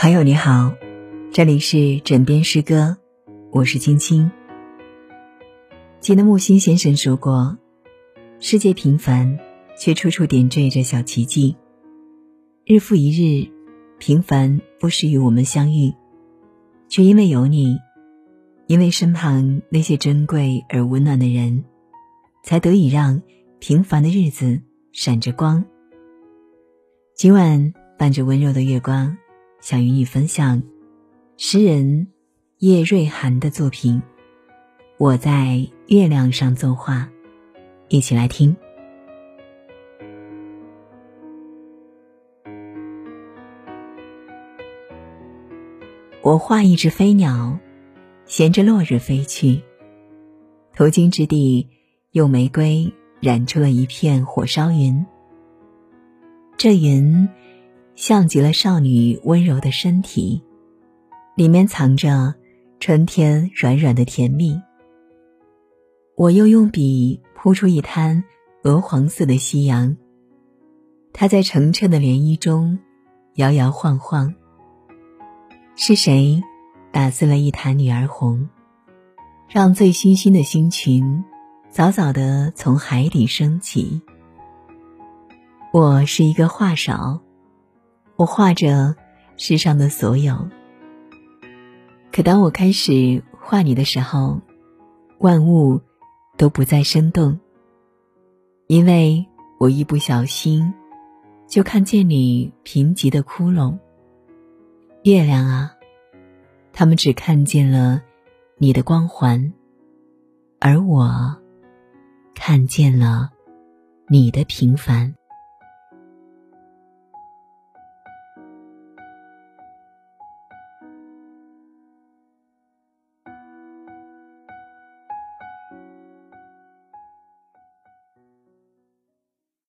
朋友你好，这里是枕边诗歌，我是青青。记得木心先生说过：“世界平凡，却处处点缀着小奇迹。日复一日，平凡不时与我们相遇，却因为有你，因为身旁那些珍贵而温暖的人，才得以让平凡的日子闪着光。今晚伴着温柔的月光。”想与你分享诗人叶瑞涵的作品《我在月亮上作画》，一起来听。我画一只飞鸟，衔着落日飞去。途经之地，用玫瑰染出了一片火烧云。这云。像极了少女温柔的身体，里面藏着春天软软的甜蜜。我又用笔铺出一滩鹅黄色的夕阳，它在澄澈的涟漪中摇摇晃晃。是谁打碎了一坛女儿红，让醉醺醺的星群早早的从海底升起？我是一个话少。我画着世上的所有，可当我开始画你的时候，万物都不再生动，因为我一不小心就看见你贫瘠的窟窿。月亮啊，他们只看见了你的光环，而我看见了你的平凡。